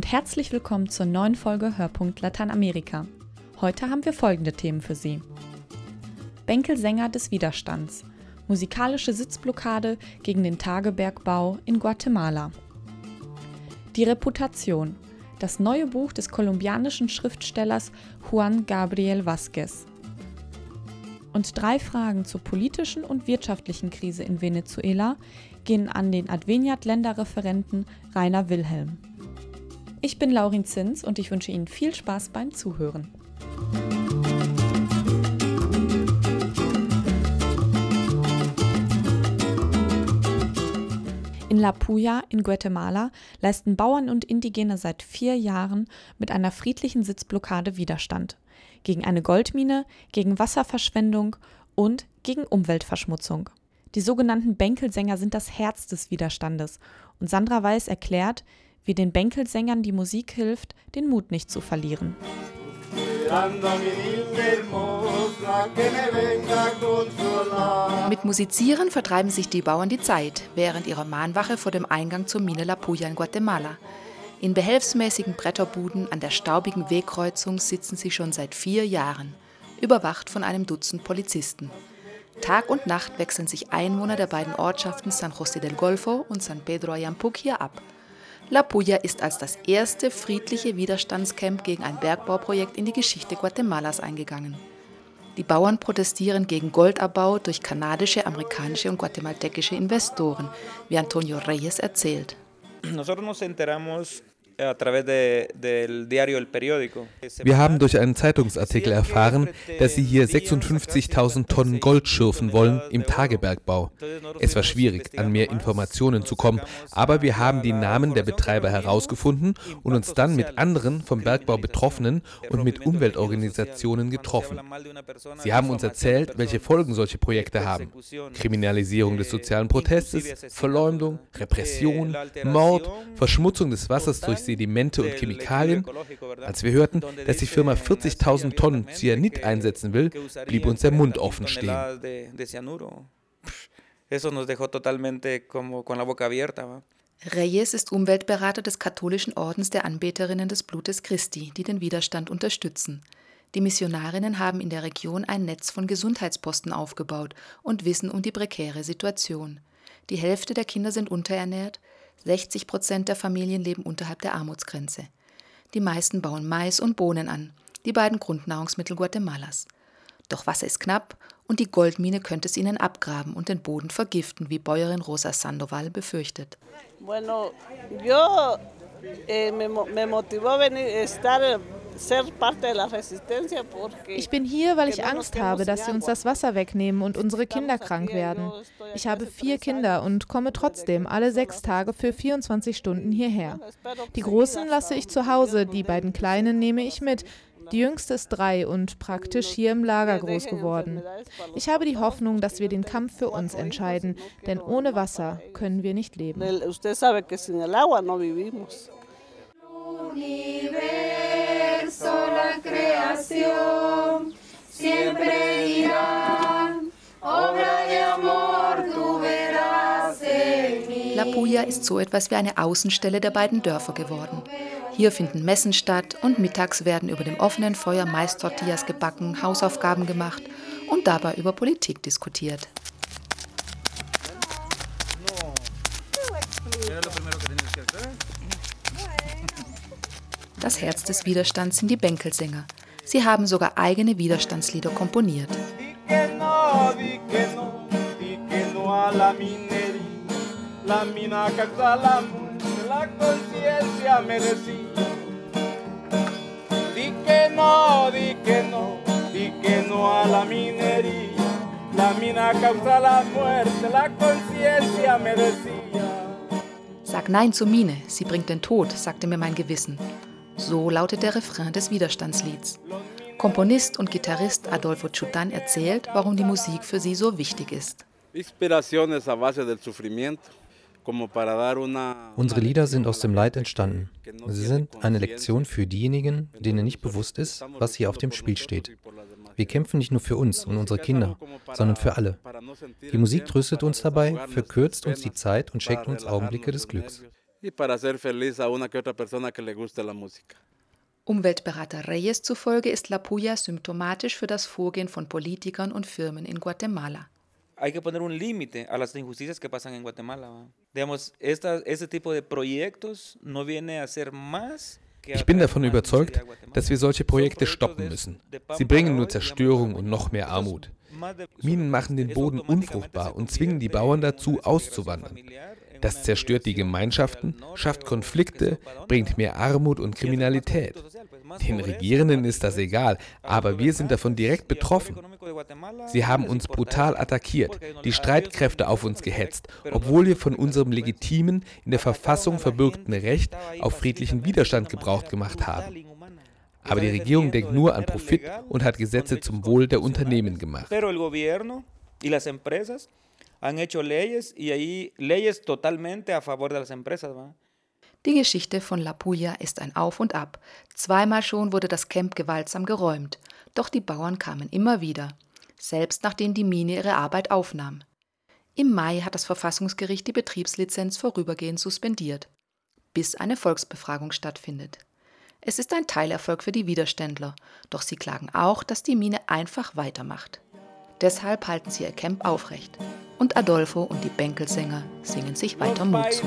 und herzlich willkommen zur neuen Folge Hörpunkt Lateinamerika. Heute haben wir folgende Themen für Sie. Bänkelsänger des Widerstands. Musikalische Sitzblockade gegen den Tagebergbau in Guatemala. Die Reputation. Das neue Buch des kolumbianischen Schriftstellers Juan Gabriel Vázquez. Und drei Fragen zur politischen und wirtschaftlichen Krise in Venezuela gehen an den Adveniat-Länderreferenten Rainer Wilhelm. Ich bin Laurin Zins und ich wünsche Ihnen viel Spaß beim Zuhören. In La Puya in Guatemala leisten Bauern und Indigene seit vier Jahren mit einer friedlichen Sitzblockade Widerstand. Gegen eine Goldmine, gegen Wasserverschwendung und gegen Umweltverschmutzung. Die sogenannten Bänkelsänger sind das Herz des Widerstandes und Sandra Weiß erklärt, wie den Bänkelsängern die Musik hilft, den Mut nicht zu verlieren. Mit Musizieren vertreiben sich die Bauern die Zeit während ihrer Mahnwache vor dem Eingang zur Mine La Puya in Guatemala. In behelfsmäßigen Bretterbuden an der staubigen Wegkreuzung sitzen sie schon seit vier Jahren, überwacht von einem Dutzend Polizisten. Tag und Nacht wechseln sich Einwohner der beiden Ortschaften San José del Golfo und San Pedro Ayampuc hier ab. La Puya ist als das erste friedliche Widerstandscamp gegen ein Bergbauprojekt in die Geschichte Guatemalas eingegangen. Die Bauern protestieren gegen Goldabbau durch kanadische, amerikanische und guatemaltekische Investoren, wie Antonio Reyes erzählt. Nosotros nos enteramos wir haben durch einen Zeitungsartikel erfahren, dass sie hier 56.000 Tonnen Gold schürfen wollen im Tagebergbau. Es war schwierig, an mehr Informationen zu kommen, aber wir haben die Namen der Betreiber herausgefunden und uns dann mit anderen vom Bergbau Betroffenen und mit Umweltorganisationen getroffen. Sie haben uns erzählt, welche Folgen solche Projekte haben. Kriminalisierung des sozialen Protestes, Verleumdung, Repression, Mord, Verschmutzung des Wassers durch Sedimente und Chemikalien. Als wir hörten, dass die Firma 40.000 Tonnen Cyanid einsetzen will, blieb uns der Mund offen stehen. Reyes ist Umweltberater des katholischen Ordens der Anbeterinnen des Blutes Christi, die den Widerstand unterstützen. Die Missionarinnen haben in der Region ein Netz von Gesundheitsposten aufgebaut und wissen um die prekäre Situation. Die Hälfte der Kinder sind unterernährt, 60 Prozent der Familien leben unterhalb der Armutsgrenze. Die meisten bauen Mais und Bohnen an, die beiden Grundnahrungsmittel Guatemalas. Doch Wasser ist knapp und die Goldmine könnte es ihnen abgraben und den Boden vergiften, wie Bäuerin Rosa Sandoval befürchtet. Bueno, yo, eh, me, me motivó venir estar ich bin hier, weil ich Angst habe, dass sie uns das Wasser wegnehmen und unsere Kinder krank werden. Ich habe vier Kinder und komme trotzdem alle sechs Tage für 24 Stunden hierher. Die Großen lasse ich zu Hause, die beiden Kleinen nehme ich mit. Die jüngste ist drei und praktisch hier im Lager groß geworden. Ich habe die Hoffnung, dass wir den Kampf für uns entscheiden, denn ohne Wasser können wir nicht leben. Universo, la creación, siempre dirán, obra de amor, du verás en mí. La Puya ist so etwas wie eine Außenstelle der beiden Dörfer geworden. Hier finden Messen statt und mittags werden über dem offenen Feuer meist Tortillas gebacken, Hausaufgaben gemacht und dabei über Politik diskutiert. Das Herz des Widerstands sind die Bänkelsänger. Sie haben sogar eigene Widerstandslieder komponiert. Sag Nein zur Mine, sie bringt den Tod, sagte mir mein Gewissen. So lautet der Refrain des Widerstandslieds. Komponist und Gitarrist Adolfo Chutan erzählt, warum die Musik für sie so wichtig ist. Unsere Lieder sind aus dem Leid entstanden. Sie sind eine Lektion für diejenigen, denen nicht bewusst ist, was hier auf dem Spiel steht. Wir kämpfen nicht nur für uns und unsere Kinder, sondern für alle. Die Musik tröstet uns dabei, verkürzt uns die Zeit und schenkt uns Augenblicke des Glücks. Umweltberater Reyes zufolge ist La Puya symptomatisch für das Vorgehen von Politikern und Firmen in Guatemala. Hay que poner un límite a las injusticias que pasan en Guatemala. Digamos, esta, este tipo de proyectos no viene a ser más Ich bin davon überzeugt, dass wir solche Projekte stoppen müssen. Sie bringen nur Zerstörung und noch mehr Armut. Minen machen den Boden unfruchtbar und zwingen die Bauern dazu, auszuwandern. Das zerstört die Gemeinschaften, schafft Konflikte, bringt mehr Armut und Kriminalität. Den Regierenden ist das egal, aber wir sind davon direkt betroffen. Sie haben uns brutal attackiert, die Streitkräfte auf uns gehetzt, obwohl wir von unserem legitimen, in der Verfassung verbürgten Recht auf friedlichen Widerstand Gebrauch gemacht haben. Aber die Regierung denkt nur an Profit und hat Gesetze zum Wohl der Unternehmen gemacht han hecho leyes y ahí leyes totalmente a favor de las empresas. ¿va? Die Geschichte von La Puya ist ein Auf und Ab. Zweimal schon wurde das Camp gewaltsam geräumt, doch die Bauern kamen immer wieder, selbst nachdem die Mine ihre Arbeit aufnahm. Im Mai hat das Verfassungsgericht die Betriebslizenz vorübergehend suspendiert, bis eine Volksbefragung stattfindet. Es ist ein Teilerfolg für die Widerständler, doch sie klagen auch, dass die Mine einfach weitermacht. Deshalb halten sie ihr Camp aufrecht und Adolfo und die Bänkelsänger singen sich weiter Mut zu.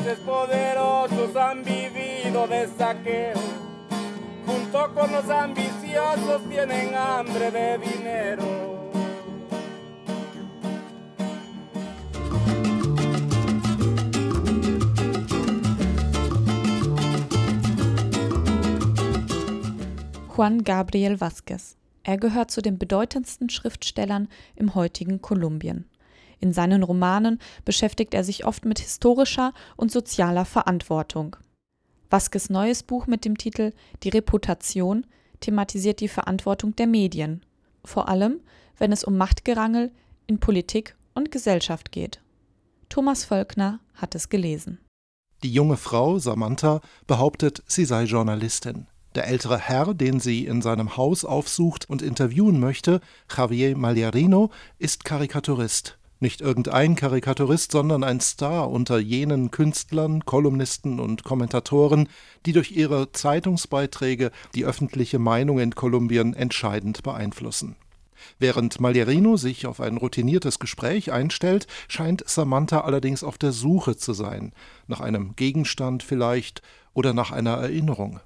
Juan Gabriel Vázquez. Er gehört zu den bedeutendsten Schriftstellern im heutigen Kolumbien. In seinen Romanen beschäftigt er sich oft mit historischer und sozialer Verantwortung. Waskes neues Buch mit dem Titel Die Reputation thematisiert die Verantwortung der Medien, vor allem wenn es um Machtgerangel in Politik und Gesellschaft geht. Thomas Völkner hat es gelesen. Die junge Frau, Samantha, behauptet, sie sei Journalistin. Der ältere Herr, den sie in seinem Haus aufsucht und interviewen möchte, Javier Mallarino, ist Karikaturist. Nicht irgendein Karikaturist, sondern ein Star unter jenen Künstlern, Kolumnisten und Kommentatoren, die durch ihre Zeitungsbeiträge die öffentliche Meinung in Kolumbien entscheidend beeinflussen. Während Malierino sich auf ein routiniertes Gespräch einstellt, scheint Samantha allerdings auf der Suche zu sein, nach einem Gegenstand vielleicht oder nach einer Erinnerung.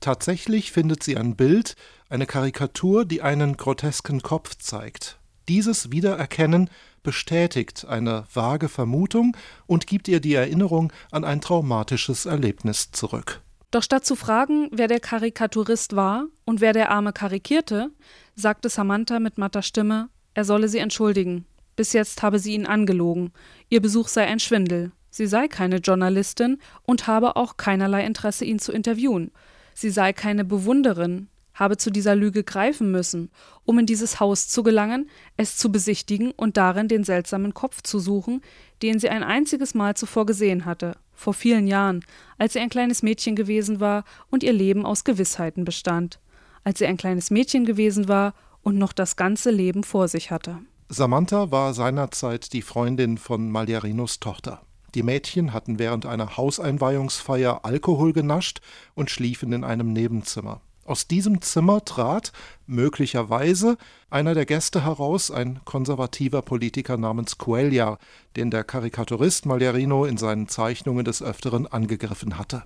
Tatsächlich findet sie ein Bild, eine Karikatur, die einen grotesken Kopf zeigt. Dieses Wiedererkennen bestätigt eine vage Vermutung und gibt ihr die Erinnerung an ein traumatisches Erlebnis zurück. Doch statt zu fragen, wer der Karikaturist war und wer der Arme karikierte, sagte Samantha mit matter Stimme, er solle sie entschuldigen. Bis jetzt habe sie ihn angelogen. Ihr Besuch sei ein Schwindel. Sie sei keine Journalistin und habe auch keinerlei Interesse, ihn zu interviewen. Sie sei keine Bewunderin, habe zu dieser Lüge greifen müssen, um in dieses Haus zu gelangen, es zu besichtigen und darin den seltsamen Kopf zu suchen, den sie ein einziges Mal zuvor gesehen hatte, vor vielen Jahren, als sie ein kleines Mädchen gewesen war und ihr Leben aus Gewissheiten bestand, als sie ein kleines Mädchen gewesen war und noch das ganze Leben vor sich hatte. Samantha war seinerzeit die Freundin von Maliarinos Tochter. Die Mädchen hatten während einer Hauseinweihungsfeier Alkohol genascht und schliefen in einem Nebenzimmer. Aus diesem Zimmer trat möglicherweise einer der Gäste heraus, ein konservativer Politiker namens Cuellar, den der Karikaturist Mallarino in seinen Zeichnungen des Öfteren angegriffen hatte.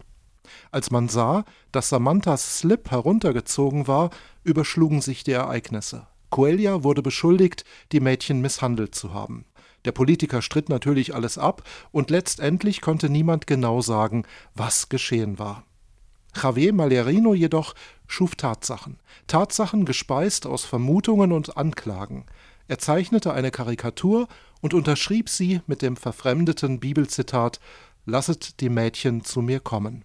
Als man sah, dass Samanthas Slip heruntergezogen war, überschlugen sich die Ereignisse. Cuellar wurde beschuldigt, die Mädchen misshandelt zu haben. Der Politiker stritt natürlich alles ab, und letztendlich konnte niemand genau sagen, was geschehen war. Javier Malherino jedoch schuf Tatsachen. Tatsachen gespeist aus Vermutungen und Anklagen. Er zeichnete eine Karikatur und unterschrieb sie mit dem verfremdeten Bibelzitat Lasset die Mädchen zu mir kommen.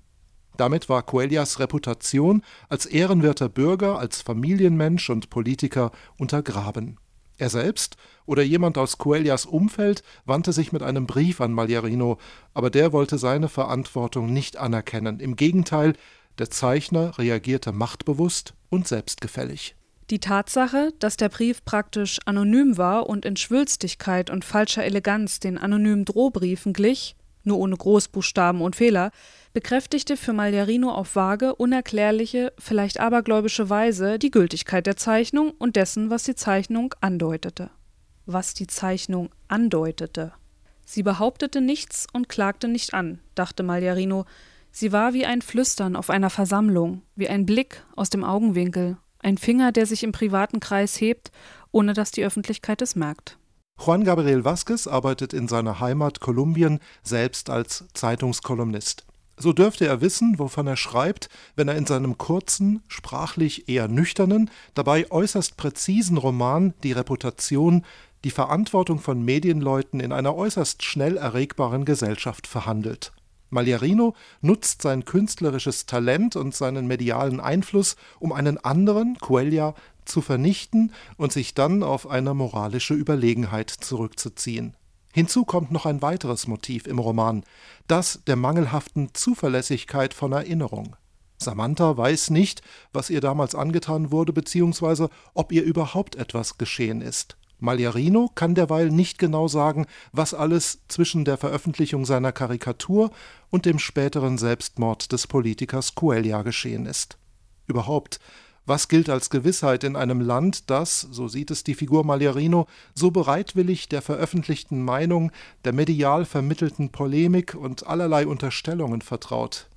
Damit war Coelhas Reputation als ehrenwerter Bürger, als Familienmensch und Politiker untergraben. Er selbst oder jemand aus Coelhas Umfeld wandte sich mit einem Brief an Malherino, aber der wollte seine Verantwortung nicht anerkennen. Im Gegenteil, der Zeichner reagierte machtbewusst und selbstgefällig. Die Tatsache, dass der Brief praktisch anonym war und in Schwülstigkeit und falscher Eleganz den anonymen Drohbriefen glich, nur ohne Großbuchstaben und Fehler, bekräftigte für Maljarino auf vage, unerklärliche, vielleicht abergläubische Weise die Gültigkeit der Zeichnung und dessen, was die Zeichnung andeutete. Was die Zeichnung andeutete. Sie behauptete nichts und klagte nicht an, dachte Maljarino. Sie war wie ein Flüstern auf einer Versammlung, wie ein Blick aus dem Augenwinkel, ein Finger, der sich im privaten Kreis hebt, ohne dass die Öffentlichkeit es merkt. Juan Gabriel Vázquez arbeitet in seiner Heimat Kolumbien selbst als Zeitungskolumnist. So dürfte er wissen, wovon er schreibt, wenn er in seinem kurzen, sprachlich eher nüchternen, dabei äußerst präzisen Roman Die Reputation die Verantwortung von Medienleuten in einer äußerst schnell erregbaren Gesellschaft verhandelt. Maljarino nutzt sein künstlerisches Talent und seinen medialen Einfluss, um einen anderen, Coelia, zu vernichten und sich dann auf eine moralische Überlegenheit zurückzuziehen. Hinzu kommt noch ein weiteres Motiv im Roman, das der mangelhaften Zuverlässigkeit von Erinnerung. Samantha weiß nicht, was ihr damals angetan wurde, beziehungsweise ob ihr überhaupt etwas geschehen ist. Maljarino kann derweil nicht genau sagen, was alles zwischen der Veröffentlichung seiner Karikatur und dem späteren Selbstmord des Politikers Coelia geschehen ist. Überhaupt, was gilt als Gewissheit in einem Land, das, so sieht es die Figur Maljarino, so bereitwillig der veröffentlichten Meinung, der medial vermittelten Polemik und allerlei Unterstellungen vertraut?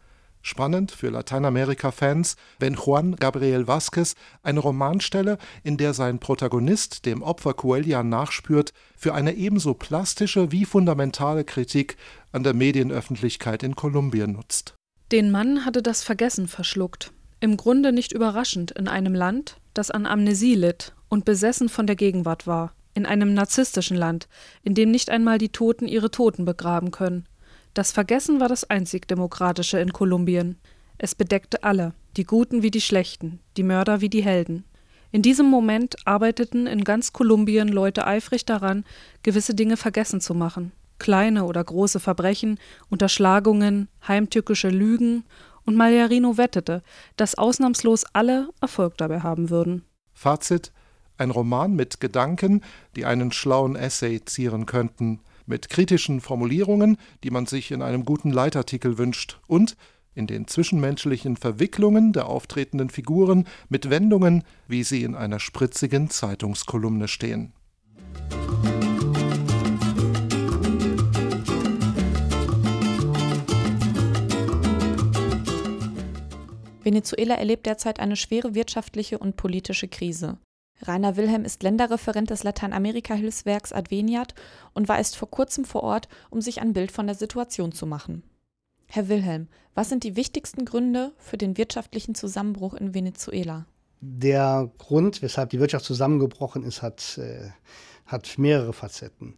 Spannend für Lateinamerika-Fans, wenn Juan Gabriel Vázquez eine Romanstelle, in der sein Protagonist dem Opfer Coelia nachspürt, für eine ebenso plastische wie fundamentale Kritik an der Medienöffentlichkeit in Kolumbien nutzt. Den Mann hatte das Vergessen verschluckt. Im Grunde nicht überraschend in einem Land, das an Amnesie litt und besessen von der Gegenwart war. In einem narzisstischen Land, in dem nicht einmal die Toten ihre Toten begraben können. Das Vergessen war das einzig Demokratische in Kolumbien. Es bedeckte alle, die Guten wie die Schlechten, die Mörder wie die Helden. In diesem Moment arbeiteten in ganz Kolumbien Leute eifrig daran, gewisse Dinge vergessen zu machen. Kleine oder große Verbrechen, Unterschlagungen, heimtückische Lügen, und Maljarino wettete, dass ausnahmslos alle Erfolg dabei haben würden. Fazit: Ein Roman mit Gedanken, die einen schlauen Essay zieren könnten mit kritischen Formulierungen, die man sich in einem guten Leitartikel wünscht, und in den zwischenmenschlichen Verwicklungen der auftretenden Figuren mit Wendungen, wie sie in einer spritzigen Zeitungskolumne stehen. Venezuela erlebt derzeit eine schwere wirtschaftliche und politische Krise. Rainer Wilhelm ist Länderreferent des Lateinamerika-Hilfswerks Adveniat und war erst vor kurzem vor Ort, um sich ein Bild von der Situation zu machen. Herr Wilhelm, was sind die wichtigsten Gründe für den wirtschaftlichen Zusammenbruch in Venezuela? Der Grund, weshalb die Wirtschaft zusammengebrochen ist, hat, äh, hat mehrere Facetten.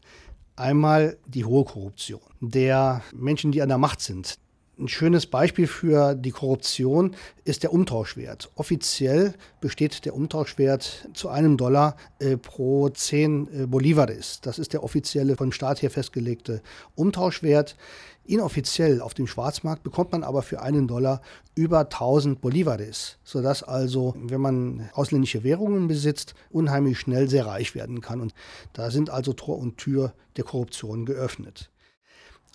Einmal die hohe Korruption der Menschen, die an der Macht sind. Ein schönes Beispiel für die Korruption ist der Umtauschwert. Offiziell besteht der Umtauschwert zu einem Dollar äh, pro 10 äh, Bolivares. Das ist der offizielle vom Staat her festgelegte Umtauschwert. Inoffiziell auf dem Schwarzmarkt bekommt man aber für einen Dollar über 1000 Bolivares, sodass also, wenn man ausländische Währungen besitzt, unheimlich schnell sehr reich werden kann. Und da sind also Tor und Tür der Korruption geöffnet.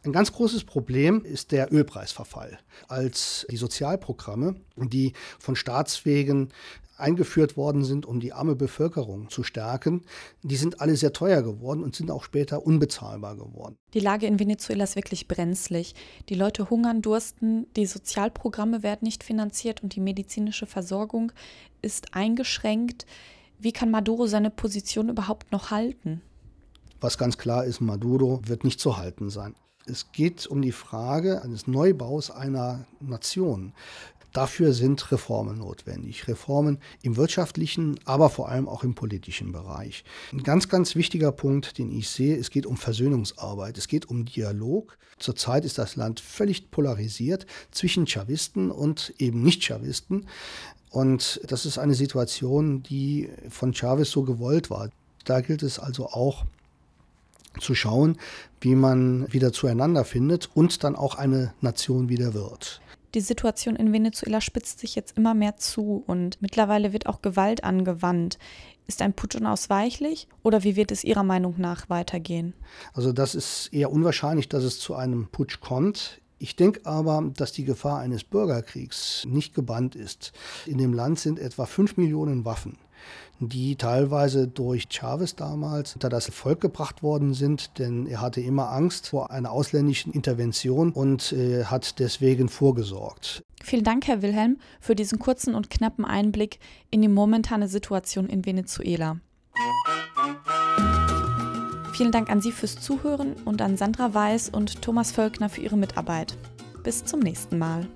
Ein ganz großes Problem ist der Ölpreisverfall. Als die Sozialprogramme, die von Staatswegen eingeführt worden sind, um die arme Bevölkerung zu stärken, die sind alle sehr teuer geworden und sind auch später unbezahlbar geworden. Die Lage in Venezuela ist wirklich brenzlig. Die Leute hungern, dursten, die Sozialprogramme werden nicht finanziert und die medizinische Versorgung ist eingeschränkt. Wie kann Maduro seine Position überhaupt noch halten? Was ganz klar ist, Maduro wird nicht zu halten sein. Es geht um die Frage eines Neubaus einer Nation. Dafür sind Reformen notwendig. Reformen im wirtschaftlichen, aber vor allem auch im politischen Bereich. Ein ganz, ganz wichtiger Punkt, den ich sehe, es geht um Versöhnungsarbeit. Es geht um Dialog. Zurzeit ist das Land völlig polarisiert zwischen Chavisten und eben Nicht-Chavisten. Und das ist eine Situation, die von Chavez so gewollt war. Da gilt es also auch, zu schauen, wie man wieder zueinander findet und dann auch eine Nation wieder wird. Die Situation in Venezuela spitzt sich jetzt immer mehr zu und mittlerweile wird auch Gewalt angewandt. Ist ein Putsch unausweichlich oder wie wird es Ihrer Meinung nach weitergehen? Also das ist eher unwahrscheinlich, dass es zu einem Putsch kommt. Ich denke aber, dass die Gefahr eines Bürgerkriegs nicht gebannt ist. In dem Land sind etwa 5 Millionen Waffen die teilweise durch Chavez damals unter das Volk gebracht worden sind, denn er hatte immer Angst vor einer ausländischen Intervention und äh, hat deswegen vorgesorgt. Vielen Dank, Herr Wilhelm, für diesen kurzen und knappen Einblick in die momentane Situation in Venezuela. Vielen Dank an Sie fürs Zuhören und an Sandra Weiß und Thomas Völkner für Ihre Mitarbeit. Bis zum nächsten Mal.